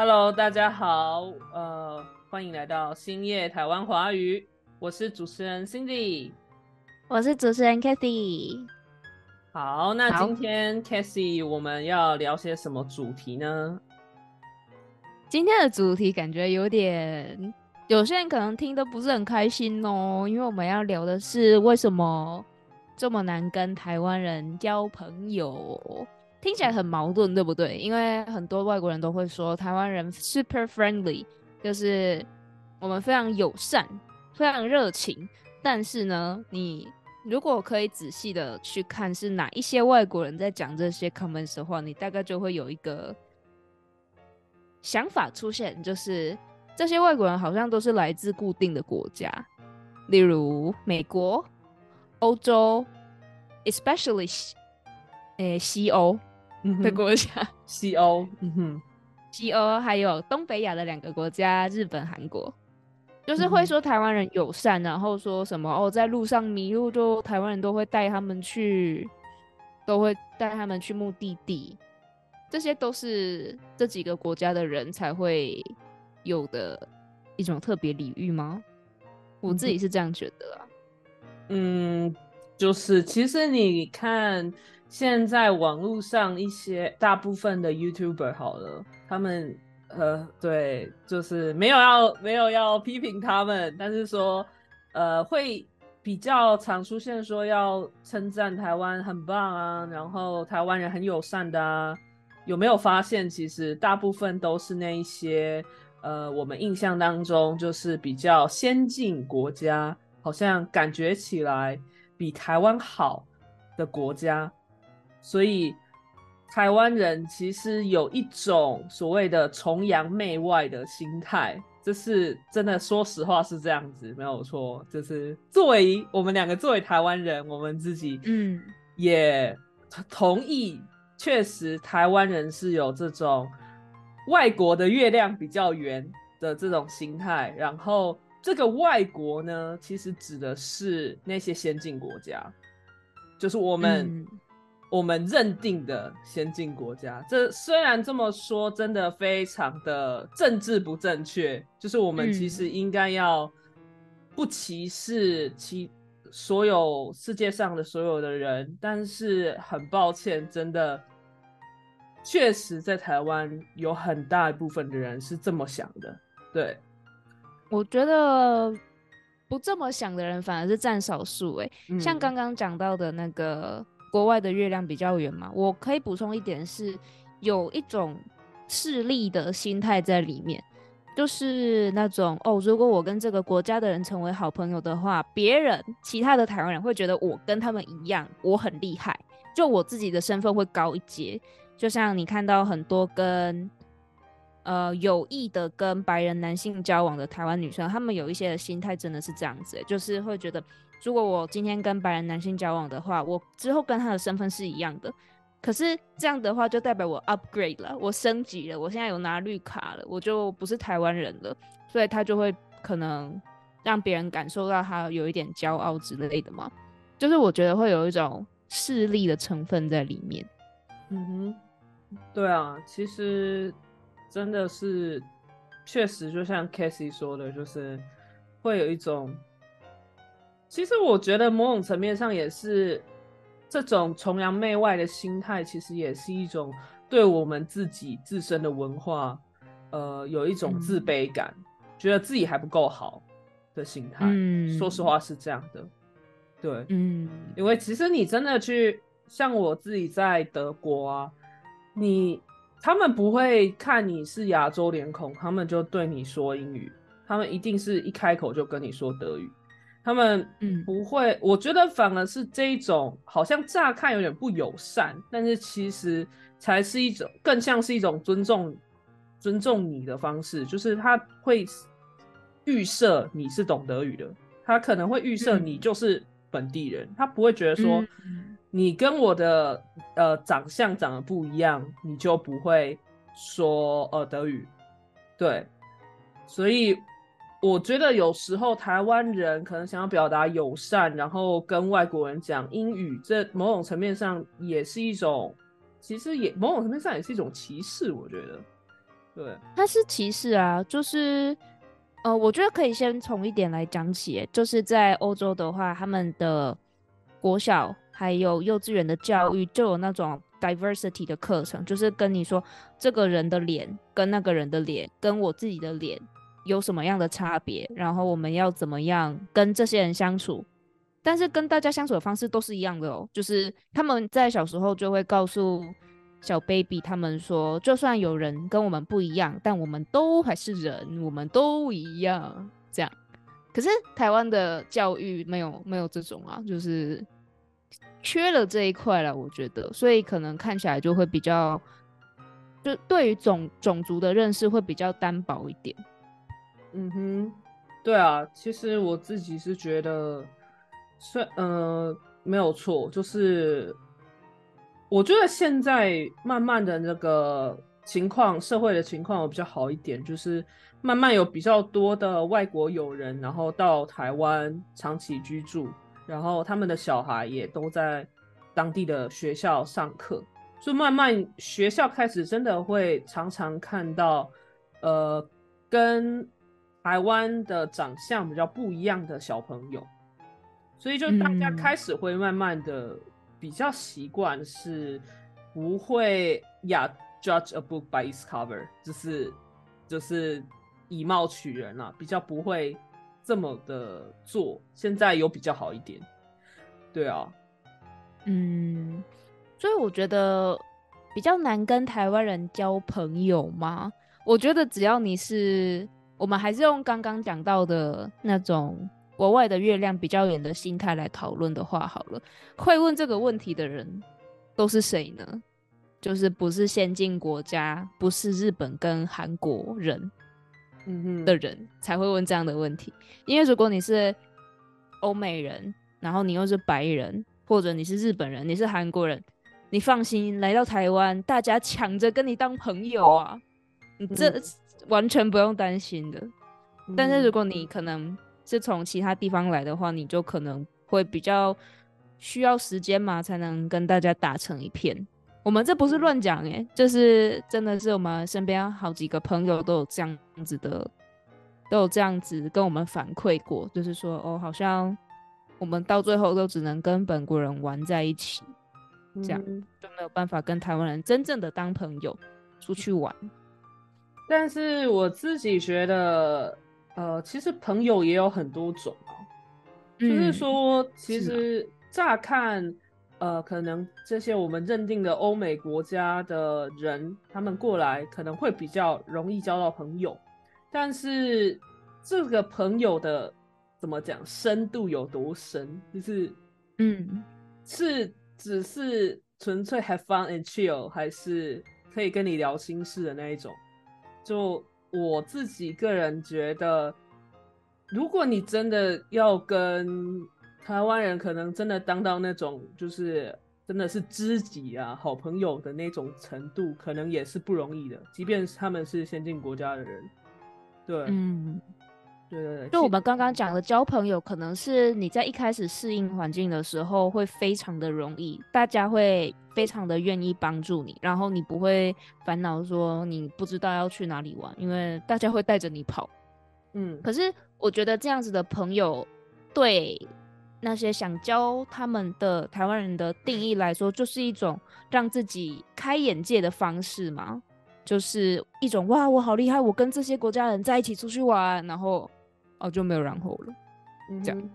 Hello，大家好，呃，欢迎来到星夜台湾华语，我是主持人 Cindy，我是主持人 Kathy。好，那今天 Kathy 我们要聊些什么主题呢？今天的主题感觉有点，有些人可能听得不是很开心哦，因为我们要聊的是为什么这么难跟台湾人交朋友。听起来很矛盾，对不对？因为很多外国人都会说台湾人 super friendly，就是我们非常友善、非常热情。但是呢，你如果可以仔细的去看是哪一些外国人在讲这些 comments 的话，你大概就会有一个想法出现，就是这些外国人好像都是来自固定的国家，例如美国、欧洲，especially 诶西欧。的国家，西欧，嗯哼，西欧还有东北亚的两个国家，日本、韩国，就是会说台湾人友善，然后说什么哦，在路上迷路，就台湾人都会带他们去，都会带他们去目的地，这些都是这几个国家的人才会有的一种特别礼遇吗？我自己是这样觉得啊，嗯，就是其实你看。现在网络上一些大部分的 YouTuber 好了，他们呃对，就是没有要没有要批评他们，但是说呃会比较常出现说要称赞台湾很棒啊，然后台湾人很友善的啊，有没有发现其实大部分都是那一些呃我们印象当中就是比较先进国家，好像感觉起来比台湾好的国家。所以，台湾人其实有一种所谓的崇洋媚外的心态，这是真的。说实话是这样子，没有错。就是作为我们两个作为台湾人，我们自己嗯也同意，确实台湾人是有这种外国的月亮比较圆的这种心态。然后这个外国呢，其实指的是那些先进国家，就是我们。我们认定的先进国家，这虽然这么说，真的非常的政治不正确。就是我们其实应该要不歧视其所有世界上的所有的人，但是很抱歉，真的确实在台湾有很大一部分的人是这么想的。对，我觉得不这么想的人反而是占少数。哎，像刚刚讲到的那个。国外的月亮比较圆嘛，我可以补充一点是，有一种势力的心态在里面，就是那种哦，如果我跟这个国家的人成为好朋友的话，别人其他的台湾人会觉得我跟他们一样，我很厉害，就我自己的身份会高一阶。就像你看到很多跟呃有意的跟白人男性交往的台湾女生，他们有一些的心态真的是这样子，就是会觉得。如果我今天跟白人男性交往的话，我之后跟他的身份是一样的。可是这样的话，就代表我 upgrade 了，我升级了，我现在有拿绿卡了，我就不是台湾人了。所以他就会可能让别人感受到他有一点骄傲之类的嘛。就是我觉得会有一种势力的成分在里面。嗯哼，对啊，其实真的是确实，就像 Cassie 说的，就是会有一种。其实我觉得某种层面上也是这种崇洋媚外的心态，其实也是一种对我们自己自身的文化，呃，有一种自卑感，觉得自己还不够好的心态。嗯，说实话是这样的。对，嗯，因为其实你真的去像我自己在德国啊，你他们不会看你是亚洲脸孔，他们就对你说英语，他们一定是一开口就跟你说德语。他们嗯。不会，我觉得反而是这一种，好像乍看有点不友善，但是其实才是一种更像是一种尊重尊重你的方式，就是他会预设你是懂德语的，他可能会预设你就是本地人，他不会觉得说你跟我的呃长相长得不一样，你就不会说呃德语，对，所以。我觉得有时候台湾人可能想要表达友善，然后跟外国人讲英语，这某种层面上也是一种，其实也某种层面上也是一种歧视。我觉得，对，他是歧视啊，就是呃，我觉得可以先从一点来讲起，就是在欧洲的话，他们的国小还有幼稚园的教育就有那种 diversity 的课程，就是跟你说这个人的脸跟那个人的脸跟我自己的脸有什么样的差别，然后我们要怎么样跟这些人相处。但是跟大家相处的方式都是一样的哦，就是他们在小时候就会告诉小 baby 他们说，就算有人跟我们不一样，但我们都还是人，我们都一样。这样，可是台湾的教育没有没有这种啊，就是缺了这一块了，我觉得，所以可能看起来就会比较，就对于种种族的认识会比较单薄一点。嗯哼，对啊，其实我自己是觉得。虽呃没有错，就是我觉得现在慢慢的那个情况，社会的情况有比较好一点，就是慢慢有比较多的外国友人，然后到台湾长期居住，然后他们的小孩也都在当地的学校上课，就慢慢学校开始真的会常常看到，呃，跟台湾的长相比较不一样的小朋友。所以就大家开始会慢慢的比较习惯，是不会呀 judge a book by its cover，就是就是以貌取人了，比较不会这么的做。现在有比较好一点，对啊，嗯，所以我觉得比较难跟台湾人交朋友吗？我觉得只要你是，我们还是用刚刚讲到的那种。国外的月亮比较远的心态来讨论的话，好了，会问这个问题的人都是谁呢？就是不是先进国家，不是日本跟韩国人，嗯哼的人才会问这样的问题。因为如果你是欧美人，然后你又是白人，或者你是日本人，你是韩国人，你放心来到台湾，大家抢着跟你当朋友啊，你这完全不用担心的。但是如果你可能。是从其他地方来的话，你就可能会比较需要时间嘛，才能跟大家打成一片。我们这不是乱讲诶，就是真的是我们身边好几个朋友都有这样子的，都有这样子跟我们反馈过，就是说哦，好像我们到最后都只能跟本国人玩在一起，这样就没有办法跟台湾人真正的当朋友出去玩。但是我自己觉得。呃，其实朋友也有很多种啊，就是说，其实乍看，呃，可能这些我们认定的欧美国家的人，他们过来可能会比较容易交到朋友，但是这个朋友的怎么讲，深度有多深？就是，嗯，是只是纯粹 have fun and chill，还是可以跟你聊心事的那一种？就。我自己个人觉得，如果你真的要跟台湾人，可能真的当到那种就是真的是知己啊、好朋友的那种程度，可能也是不容易的。即便他们是先进国家的人，对，嗯。对对对，就我们刚刚讲的交朋友，可能是你在一开始适应环境的时候会非常的容易，大家会非常的愿意帮助你，然后你不会烦恼说你不知道要去哪里玩，因为大家会带着你跑。嗯，可是我觉得这样子的朋友，对那些想教他们的台湾人的定义来说，就是一种让自己开眼界的方式嘛，就是一种哇，我好厉害，我跟这些国家人在一起出去玩，然后。哦，就没有然后了，这样，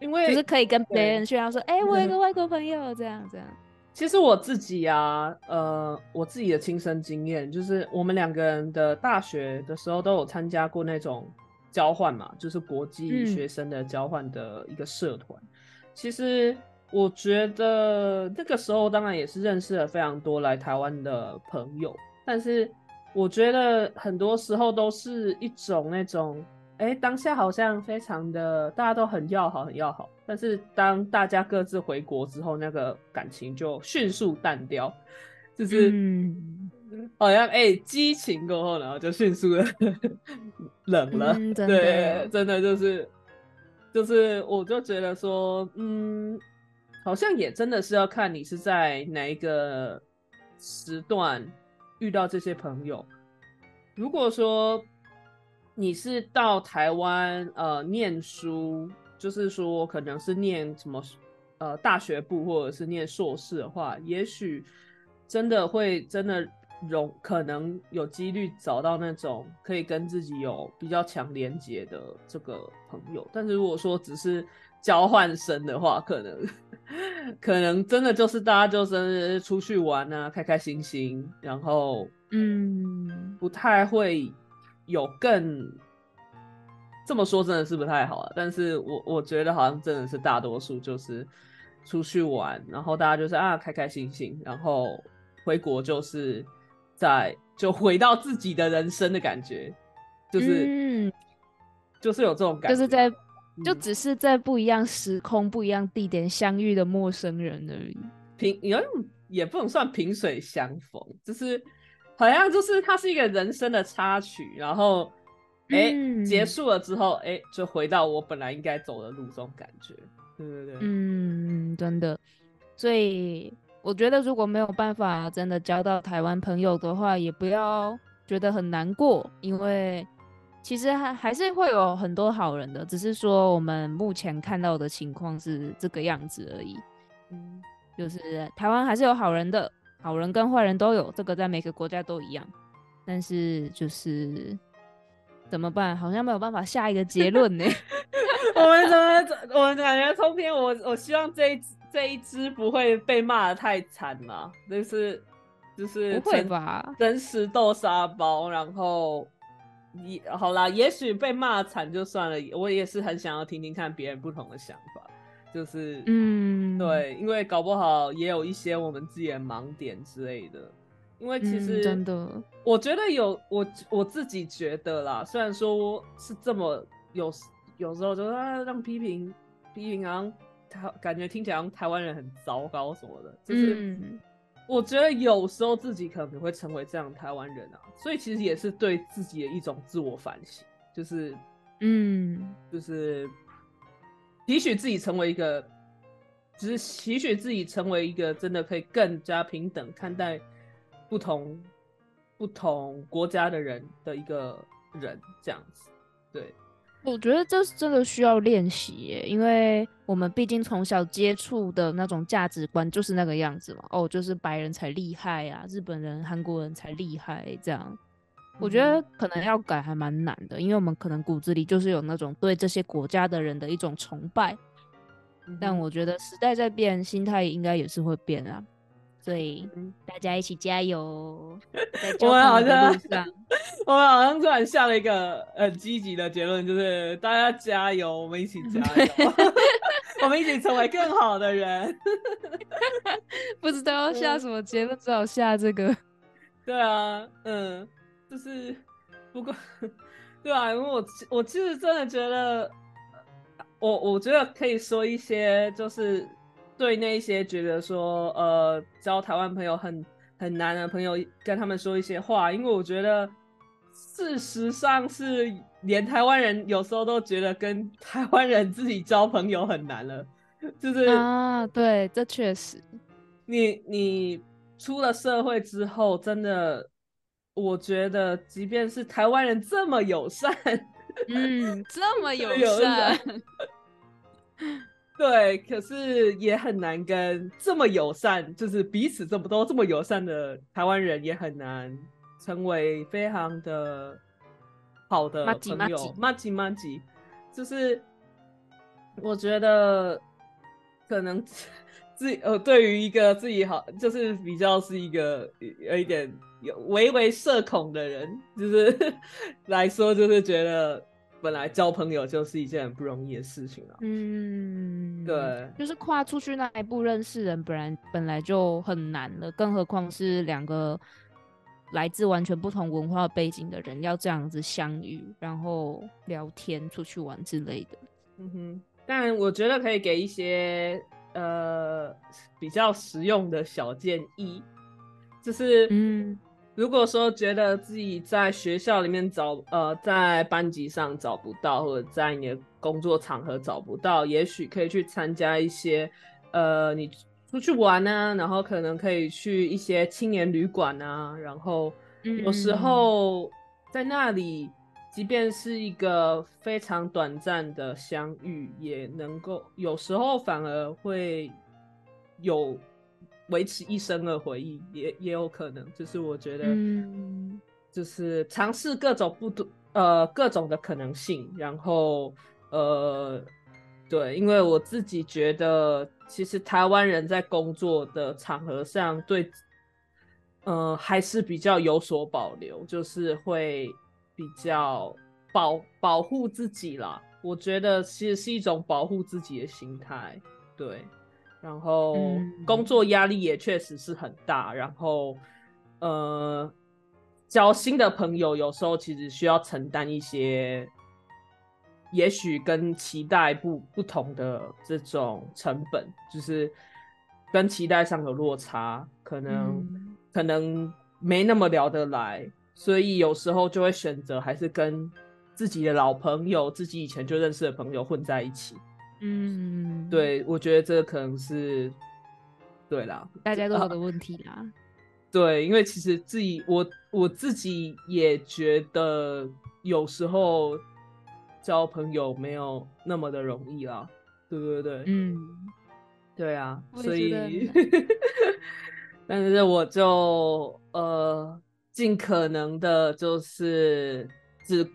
因为就是可以跟别人炫耀说，哎，我有个外国朋友，这样这样。其实我自己啊，呃，我自己的亲身经验就是，我们两个人的大学的时候都有参加过那种交换嘛，就是国际学生的交换的一个社团。其实我觉得那个时候当然也是认识了非常多来台湾的朋友，但是我觉得很多时候都是一种那种。哎，当下好像非常的大家都很要好，很要好。但是当大家各自回国之后，那个感情就迅速淡掉，就是好像哎，激情过后，然后就迅速的 冷了。对，真的就是就是，我就觉得说，嗯，好像也真的是要看你是在哪一个时段遇到这些朋友。如果说你是到台湾呃念书，就是说可能是念什么呃大学部或者是念硕士的话，也许真的会真的容可能有几率找到那种可以跟自己有比较强连接的这个朋友。但是如果说只是交换生的话，可能可能真的就是大家就是出去玩啊，开开心心，然后嗯，不太会有更这么说，真的是不太好啊。但是我我觉得好像真的是大多数就是出去玩，然后大家就是啊开开心心，然后回国就是在就回到自己的人生的感觉，就是就是有这种感觉，就是在。就只是在不一样时空、不一样地点相遇的陌生人而已。萍有也不能算萍水相逢，就是好像就是它是一个人生的插曲，然后哎结束了之后，哎就回到我本来应该走的路，这种感觉。对对对，嗯，真的。所以我觉得如果没有办法真的交到台湾朋友的话，也不要觉得很难过，因为。其实还还是会有很多好人的，只是说我们目前看到的情况是这个样子而已。嗯，就是台湾还是有好人的，好人跟坏人都有，这个在每个国家都一样。但是就是怎么办？好像没有办法下一个结论呢。我们怎么？我们感觉通篇，我我希望这一这一支不会被骂的太惨了，就是就是不会吧？真实豆沙包，然后。也好啦，也许被骂惨就算了。我也是很想要听听看别人不同的想法，就是嗯，对，因为搞不好也有一些我们自己的盲点之类的。因为其实真的，我觉得有我我自己觉得啦，虽然说是这么有有时候就是让批评批评啊，台感觉听起来台湾人很糟糕什么的，就是。我觉得有时候自己可能会成为这样台湾人啊，所以其实也是对自己的一种自我反省，就是，嗯，就是提许自己成为一个，只是提许自己成为一个真的可以更加平等看待不同不同国家的人的一个人，这样子，对。我觉得这是真的需要练习，因为我们毕竟从小接触的那种价值观就是那个样子嘛。哦，就是白人才厉害呀，日本人、韩国人才厉害这样。我觉得可能要改还蛮难的，因为我们可能骨子里就是有那种对这些国家的人的一种崇拜。但我觉得时代在变，心态应该也是会变啊。所以大家一起加油！我们好像，我们好像突然下了一个很积极的结论，就是大家加油，我们一起加油，我们一起成为更好的人。不知道要下什么结论，只好下这个。对啊，嗯，就是不过，对啊，因为我我其实真的觉得，我我觉得可以说一些，就是。对那些觉得说呃交台湾朋友很很难的朋友，跟他们说一些话，因为我觉得事实上是连台湾人有时候都觉得跟台湾人自己交朋友很难了，就是啊，对，这确实，你你出了社会之后，真的，我觉得即便是台湾人这么友善，嗯，这么 友善。对，可是也很难跟这么友善，就是彼此这么多这么友善的台湾人，也很难成为非常的好的朋友。马吉马吉，就是我觉得可能自呃，对于一个自己好，就是比较是一个有一点有微微社恐的人，就是 来说，就是觉得。本来交朋友就是一件很不容易的事情啊。嗯，对，就是跨出去那一步认识人，本来本来就很难了，更何况是两个来自完全不同文化背景的人要这样子相遇，然后聊天、出去玩之类的。嗯哼，但我觉得可以给一些呃比较实用的小建议，就是嗯。如果说觉得自己在学校里面找，呃，在班级上找不到，或者在你的工作场合找不到，也许可以去参加一些，呃，你出去玩啊，然后可能可以去一些青年旅馆啊，然后有时候在那里，即便是一个非常短暂的相遇，也能够有时候反而会有维持一生的回忆，也也有可能。就是我觉得，嗯，就是尝试各种不同呃各种的可能性，然后呃。对，因为我自己觉得，其实台湾人在工作的场合上，对，呃，还是比较有所保留，就是会比较保保护自己啦。我觉得其实是一种保护自己的心态。对，然后工作压力也确实是很大，然后呃，交新的朋友有时候其实需要承担一些。也许跟期待不不同的这种成本，就是跟期待上有落差，可能可能没那么聊得来，所以有时候就会选择还是跟自己的老朋友、自己以前就认识的朋友混在一起。嗯，对，我觉得这个可能是对啦，大家都有的问题啦。对，因为其实自己我我自己也觉得有时候。交朋友没有那么的容易啦，对对对，嗯，对啊，所以，但是我就呃尽可能的，就是只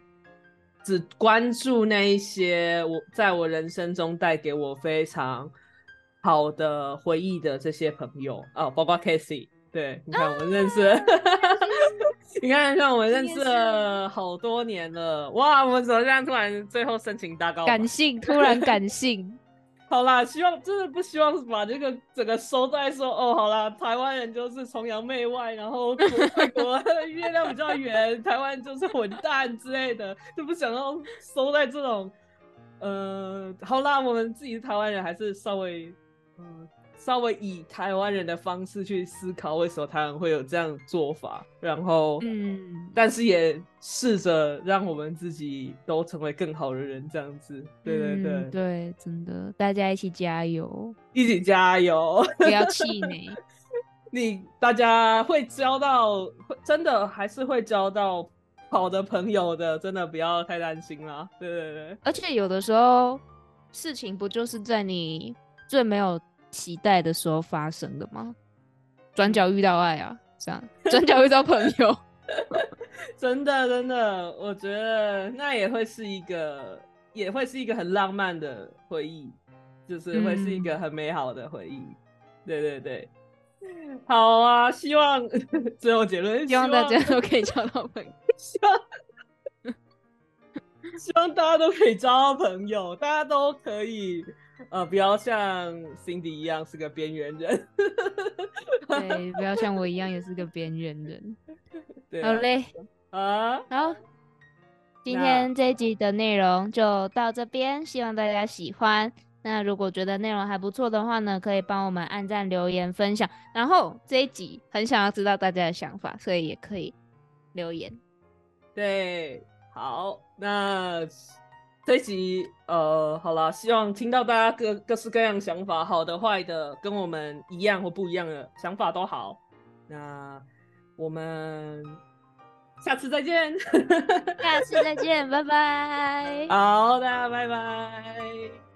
只关注那一些我在我人生中带给我非常好的回忆的这些朋友啊，包括 Casey，对，你看我们认识。你看，像我们认识了好多年了，哇！我们怎么这样突然最后深情大告？感性，突然感性。好啦，希望真的不希望把这个整个收在说哦，好啦，台湾人就是崇洋媚外，然后 外国月亮比较圆，台湾就是混蛋之类的，就不想要收在这种。呃，好啦，我们自己台湾人，还是稍微嗯。稍微以台湾人的方式去思考，为什么台湾会有这样做法，然后，嗯，但是也试着让我们自己都成为更好的人，这样子，对对对对，真的，大家一起加油，一起加油，不要气馁。你大家会交到，真的还是会交到好的朋友的，真的不要太担心啦。对对对，而且有的时候事情不就是在你最没有。期待的时候发生的吗？转角遇到爱啊，这样转角遇到朋友，真的真的，我觉得那也会是一个，也会是一个很浪漫的回忆，就是会是一个很美好的回忆。对对对，好啊，希望 最后结论，希望大家都可以交到朋友，希望希望大家都可以交到朋友，大家都可以。呃，不要像 Cindy 一样是个边缘人，对，不要像我一样也是个边缘人。好嘞，啊，好，今天这一集的内容就到这边，希望大家喜欢。那如果觉得内容还不错的话呢，可以帮我们按赞、留言、分享。然后这一集很想要知道大家的想法，所以也可以留言。对，好，那。这集呃，好了，希望听到大家各各式各样想法，好的坏的，跟我们一样或不一样的想法都好。那我们下次再见，下次再见，拜拜。好大家，拜拜。